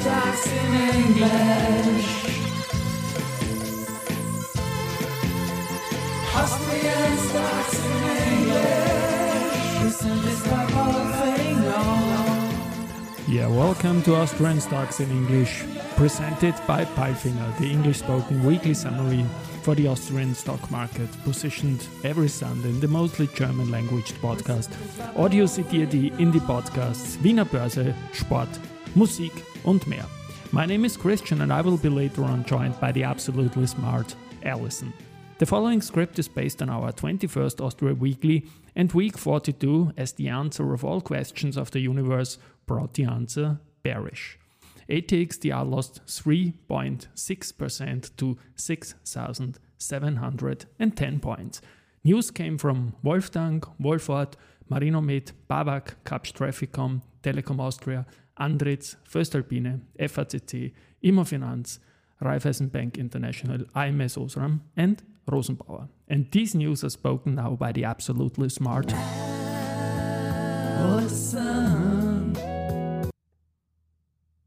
stocks in English. Austrian stocks in English. The. Yeah, welcome to Austrian Stocks in English, presented by Palfinger, the English spoken weekly summary for the Austrian stock market, positioned every Sunday in the mostly German language podcast. Audio zitiert die Indie-Podcasts Wiener Börse, Sport, Musik und mehr. My name is Christian and I will be later on joined by the absolutely smart Alison. The following script is based on our 21st Austria Weekly and week 42 as the answer of all questions of the universe brought the answer bearish. ATX TR lost 3.6% to 6,710 points. News came from Wolftank, Wolford, Marinomed, Bawag, Kapsch TrafficCom, Telekom Austria, Andritz, voestalpine, FACC, Immofinanz, Raiffeisen Bank International, ams Osram, and Rosenbauer. And these news are spoken now by the absolutely smart. Alison.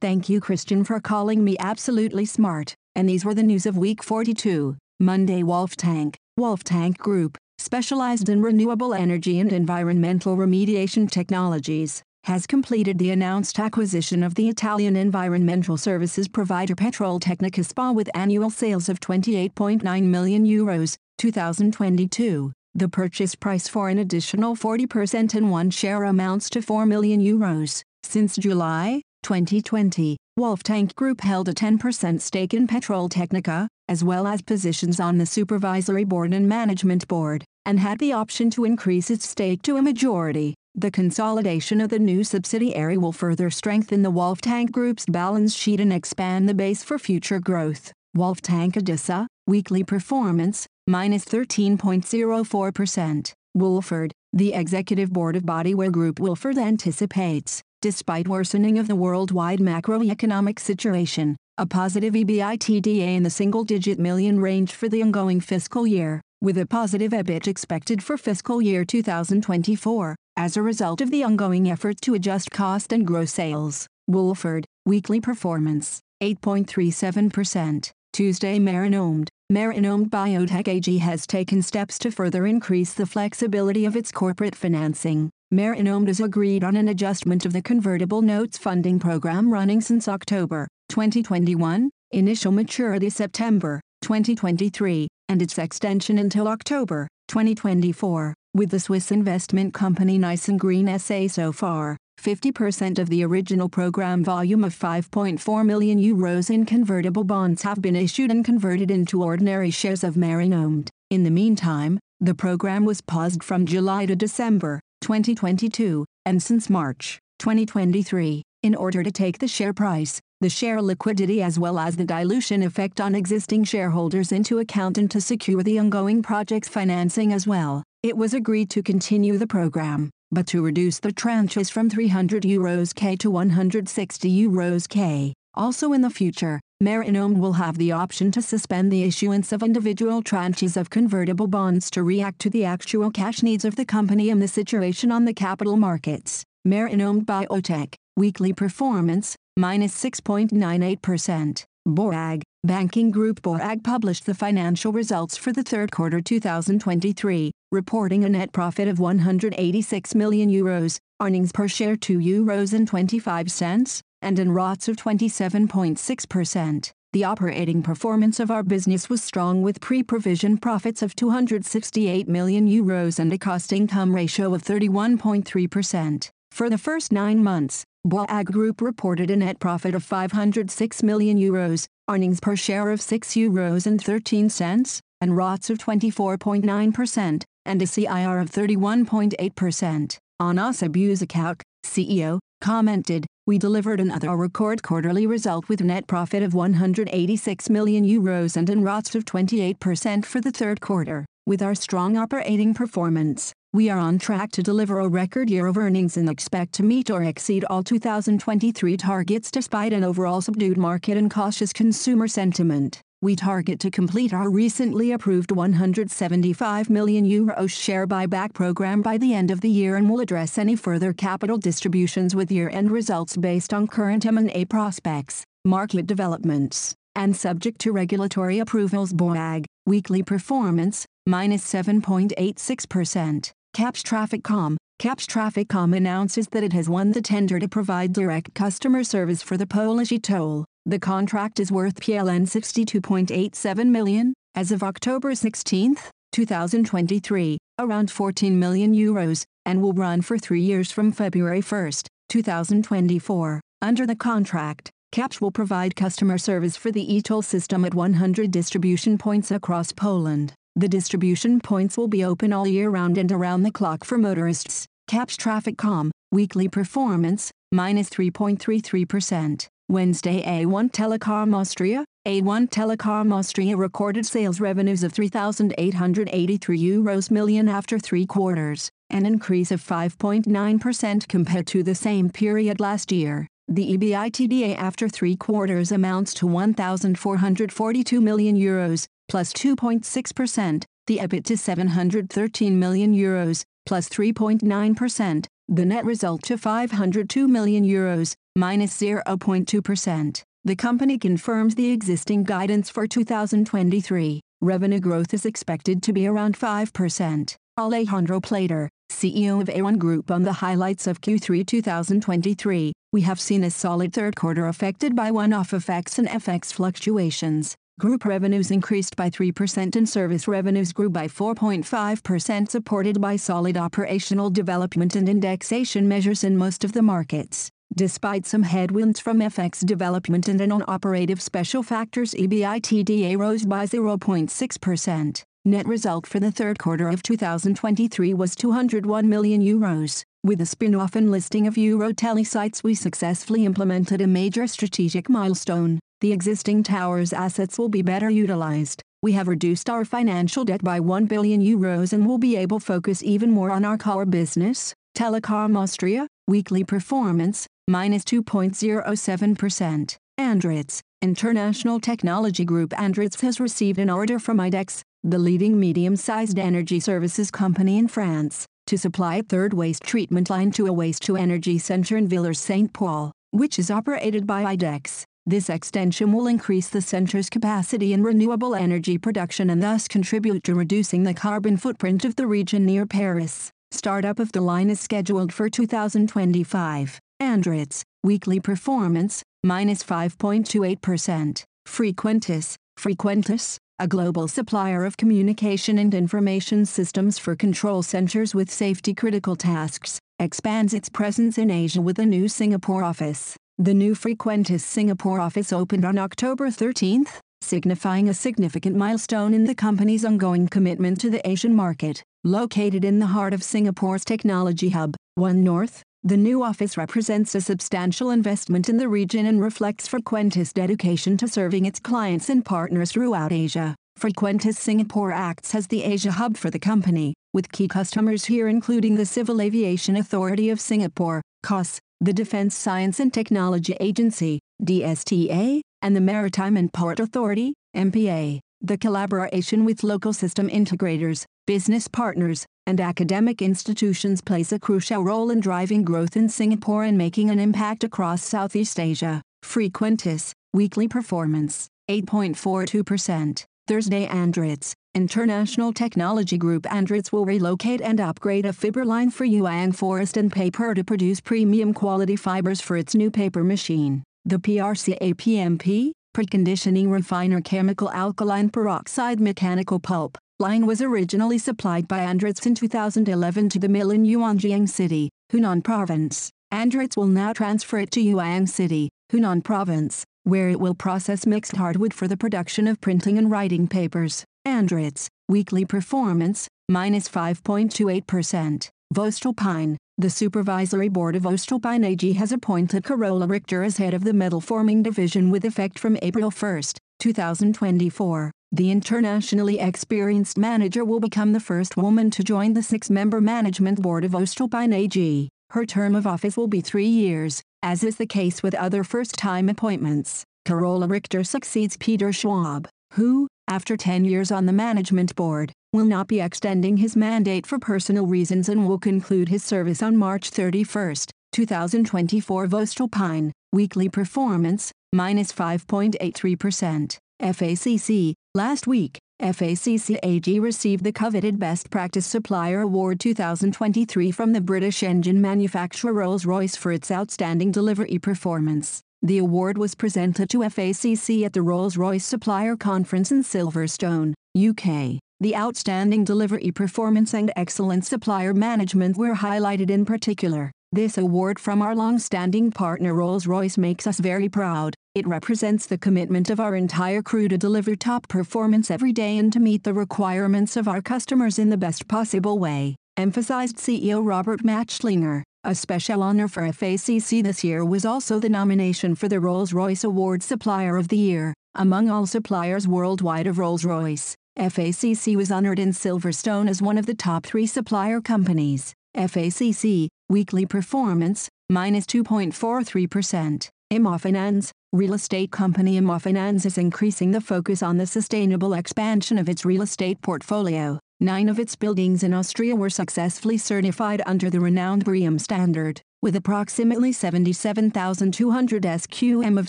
Thank you, Christian, for calling me absolutely smart. And these were the news of week 42. Monday Wolftank, Wolf Tank Group, specialized in renewable energy and environmental remediation technologies, has completed the announced acquisition of the Italian environmental services provider Petroltecnica SPA with annual sales of 28.9 million euros, 2022. The purchase price for an additional 40% in one share amounts to 4 million euros. Since July 2020, Wolftank Group held a 10% stake in Petroltecnica, as well as positions on the supervisory board and management board, and had the option to increase its stake to a majority. The consolidation of the new subsidiary will further strengthen the Wolftank Group's balance sheet and expand the base for future growth. Wolftank Adisa, weekly performance, minus 13.04%. Wolford, the executive board of Bodywear Group Wolford anticipates, despite worsening of the worldwide macroeconomic situation, a positive EBITDA in the single-digit million range for the ongoing fiscal year, with a positive EBIT expected for fiscal year 2024, as a result of the ongoing effort to adjust cost and grow sales. Wolford, weekly performance, 8.37%. Tuesday Marinomed, Marinomed Biotech AG has taken steps to further increase the flexibility of its corporate financing. Marinomed has agreed on an adjustment of the convertible notes funding program running since October 2021, initial maturity September 2023, and its extension until October 2024, with the Swiss investment company Nice and Green SA so far. 50% of the original program volume of 5.4 million euros in convertible bonds have been issued and converted into ordinary shares of Marinomed. In the meantime, the program was paused from July to December 2022, and since March 2023, in order to take the share price, the share liquidity as well as the dilution effect on existing shareholders into account and to secure the ongoing project's financing as well. It was agreed to continue the program, but to reduce the tranches from 300 euros K to 160 euros K. Also in the future, Marinomed will have the option to suspend the issuance of individual tranches of convertible bonds to react to the actual cash needs of the company and the situation on the capital markets. Marinomed Biotech, weekly performance, minus 6.98%. Bawag, Banking Group Bawag published the financial results for the third quarter 2023, reporting a net profit of 186 million euros, earnings per share 2 euros and 25 cents, and an ROTS of 27.6%. The operating performance of our business was strong with pre-provision profits of 268 million euros and a cost-income ratio of 31.3%. For the first nine months, Bawag Group reported a net profit of 506 million euros, earnings per share of 6 euros and 13 cents, and ROTS of 24.9%, and a CIR of 31.8%. Anas Abuzaakouk, CEO, commented, We delivered another record quarterly result with net profit of 186 million euros and an ROTS of 28% for the third quarter. With our strong operating performance, we are on track to deliver a record year of earnings and expect to meet or exceed all 2023 targets despite an overall subdued market and cautious consumer sentiment. We target to complete our recently approved 175 million euros share buyback program by the end of the year and will address any further capital distributions with year-end results based on current M&A prospects, market developments, and subject to regulatory approvals. Bawag, weekly performance, minus 7.86%. Kapsch TrafficCom, Kapsch TrafficCom announces that it has won the tender to provide direct customer service for the Polish e-toll. The contract is worth PLN 62.87 million, as of October 16, 2023, around 14 million euros, and will run for three years from February 1, 2024. Under the contract, Kapsch will provide customer service for the e-toll system at 100 distribution points across Poland. The distribution points will be open all year round and around the clock for motorists. Kapsch TrafficCom, weekly performance, minus 3.33%. Wednesday A1 Telekom Austria, A1 Telekom Austria recorded sales revenues of 3,883 euros million after three quarters, an increase of 5.9% compared to the same period last year. The EBITDA after three quarters amounts to 1,442 million euros, plus 2.6%, the EBIT to 713 million euros, plus 3.9%, the net result to 502 million euros, minus 0.2%. The company confirms the existing guidance for 2023. Revenue growth is expected to be around 5%. Alejandro Plater, CEO of A1 Group on the highlights of Q3 2023. We have seen a solid third quarter affected by one-off effects and FX fluctuations. Group revenues increased by 3% and service revenues grew by 4.5% supported by solid operational development and indexation measures in most of the markets. Despite some headwinds from FX development and non-operative special factors EBITDA rose by 0.6%. Net result for the third quarter of 2023 was 201 million euros. With the spin-off and listing of EuroTeleSites we successfully implemented a major strategic milestone. The existing towers assets will be better utilized. We have reduced our financial debt by 1 billion euros and will be able to focus even more on our core business. Telekom Austria, weekly performance, minus 2.07%. Andritz, International Technology Group Andritz has received an order from IDEX, the leading medium-sized energy services company in France, to supply a third waste treatment line to a waste-to-energy center in Villers-Saint-Paul, which is operated by IDEX. This extension will increase the center's capacity in renewable energy production and thus contribute to reducing the carbon footprint of the region near Paris. Startup of the line is scheduled for 2025. Andritz, weekly performance, minus 5.28%. Frequentis, Frequentis, a global supplier of communication and information systems for control centers with safety-critical tasks, expands its presence in Asia with a new Singapore office. The new Frequentis Singapore office opened on October 13, signifying a significant milestone in the company's ongoing commitment to the Asian market. Located in the heart of Singapore's technology hub, One North, the new office represents a substantial investment in the region and reflects Frequentis' dedication to serving its clients and partners throughout Asia. Frequentis Singapore acts as the Asia hub for the company, with key customers here including the Civil Aviation Authority of Singapore, CAS, the Defence Science and Technology Agency, DSTA, and the Maritime and Port Authority, MPA. The collaboration with local system integrators, business partners, and academic institutions plays a crucial role in driving growth in Singapore and making an impact across Southeast Asia. Frequentis, weekly performance, 8.42%. Thursday Andritz, International Technology Group Andritz will relocate and upgrade a fiber line for Yueyang Forest and Paper to produce premium quality fibers for its new paper machine. The PRCA-PMP, preconditioning refiner chemical alkaline peroxide mechanical pulp line was originally supplied by Andritz in 2011 to the mill in Yuanjiang City, Hunan Province. Andritz will now transfer it to Yueyang City, Hunan Province, where it will process mixed hardwood for the production of printing and writing papers. Andritz, weekly performance, minus 5.28%. Voestalpine, the Supervisory Board of Voestalpine AG has appointed Carola Richter as head of the metal forming division with effect from April 1, 2024. The internationally experienced manager will become the first woman to join the six-member management board of Voestalpine AG. Her term of office will be three years, as is the case with other first-time appointments. Carola Richter succeeds Peter Schwab. Who, after 10 years on the management board, will not be extending his mandate for personal reasons and will conclude his service on March 31, 2024. voestalpine, weekly performance, minus 5.83%. FACC, last week, FACC AG received the coveted Best Practice Supplier Award 2023 from the British engine manufacturer Rolls-Royce for its outstanding delivery performance. The award was presented to FACC at the Rolls-Royce Supplier Conference in Silverstone, UK. The outstanding delivery performance and excellent supplier management were highlighted in particular. This award from our long-standing partner Rolls-Royce makes us very proud. It represents the commitment of our entire crew to deliver top performance every day and to meet the requirements of our customers in the best possible way, emphasized CEO Robert Machtlinger. A special honor for FACC this year was also the nomination for the Rolls-Royce Award Supplier of the Year. Among all suppliers worldwide of Rolls-Royce, FACC was honored in Silverstone as one of the top three supplier companies. FACC, weekly performance, minus 2.43%. Immofinanz, real estate company Immofinanz is increasing the focus on the sustainable expansion of its real estate portfolio. Nine of its buildings in Austria were successfully certified under the renowned BREEAM standard, with approximately 77,200 SQM of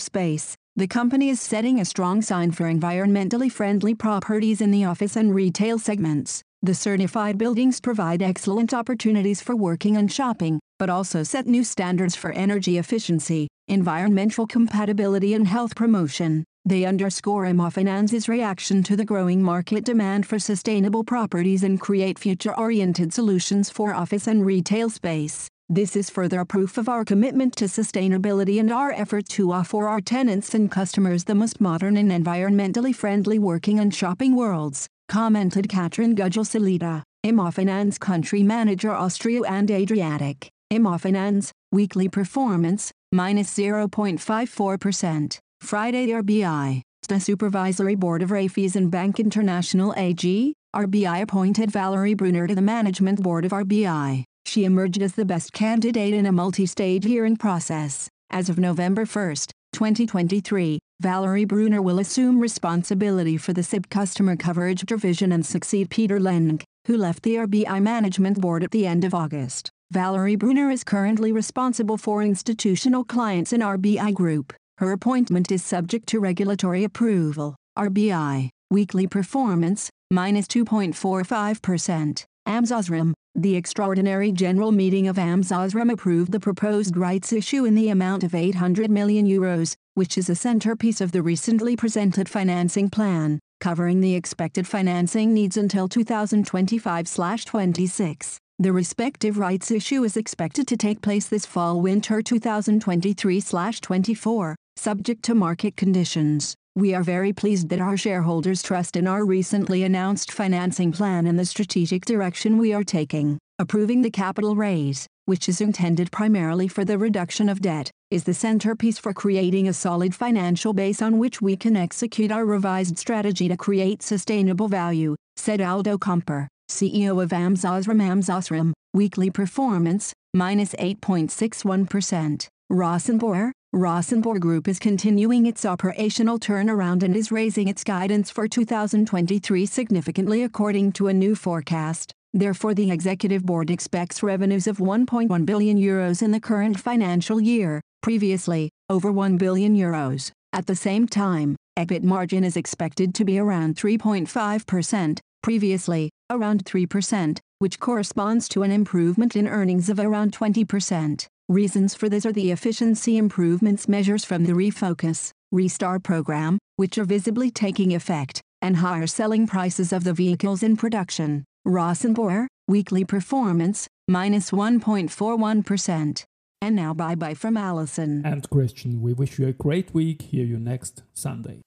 space. The company is setting a strong sign for environmentally friendly properties in the office and retail segments. The certified buildings provide excellent opportunities for working and shopping, but also set new standards for energy efficiency, environmental compatibility and health promotion. They underscore Immofinanz's reaction to the growing market demand for sustainable properties and create future-oriented solutions for office and retail space. This is further proof of our commitment to sustainability and our effort to offer our tenants and customers the most modern and environmentally friendly working and shopping worlds commented Katrin Immofinanz Country Manager Austria and Adriatic. Immofinanz, weekly performance, minus 0.54%. Friday RBI, the Supervisory Board of Raiffeisen Bank International AG, RBI appointed Valerie Brunner to the Management Board of RBI. She emerged as the best candidate in a multi-stage hearing process. As of November 1, 2023, Valerie Brunner will assume responsibility for the SIB customer coverage division and succeed Peter Lennkh, who left the RBI Management Board at the end of August. Valerie Brunner is currently responsible for institutional clients in RBI Group. Her appointment is subject to regulatory approval. RBI, weekly performance, minus 2.45%. AMS OSRAM, the extraordinary general meeting of AMS OSRAM approved the proposed rights issue in the amount of 800 million euros, which is a centerpiece of the recently presented financing plan, covering the expected financing needs until 2025-26. The respective rights issue is expected to take place this fall-winter 2023-24, subject to market conditions. We are very pleased that our shareholders trust in our recently announced financing plan and the strategic direction we are taking. Approving the capital raise, which is intended primarily for the reduction of debt, is the centerpiece for creating a solid financial base on which we can execute our revised strategy to create sustainable value, said Aldo Kamper, CEO of AMS OSRAM AMS OSRAM, weekly performance, minus 8.61%. Rosenbauer, Rosenbauer Group is continuing its operational turnaround and is raising its guidance for 2023 significantly according to a new forecast. Therefore the executive board expects revenues of 1.1 billion euros in the current financial year, previously, over 1 billion euros. At the same time, EBIT margin is expected to be around 3.5%, previously, around 3%, which corresponds to an improvement in earnings of around 20%. Reasons for this are the efficiency improvements measures from the Refocus, Restart program, which are visibly taking effect, and higher selling prices of the vehicles in production. Rosenbauer, weekly performance, minus 1.41%. And now bye bye from Alison. And Christian, we wish you a great week. Hear you next Sunday.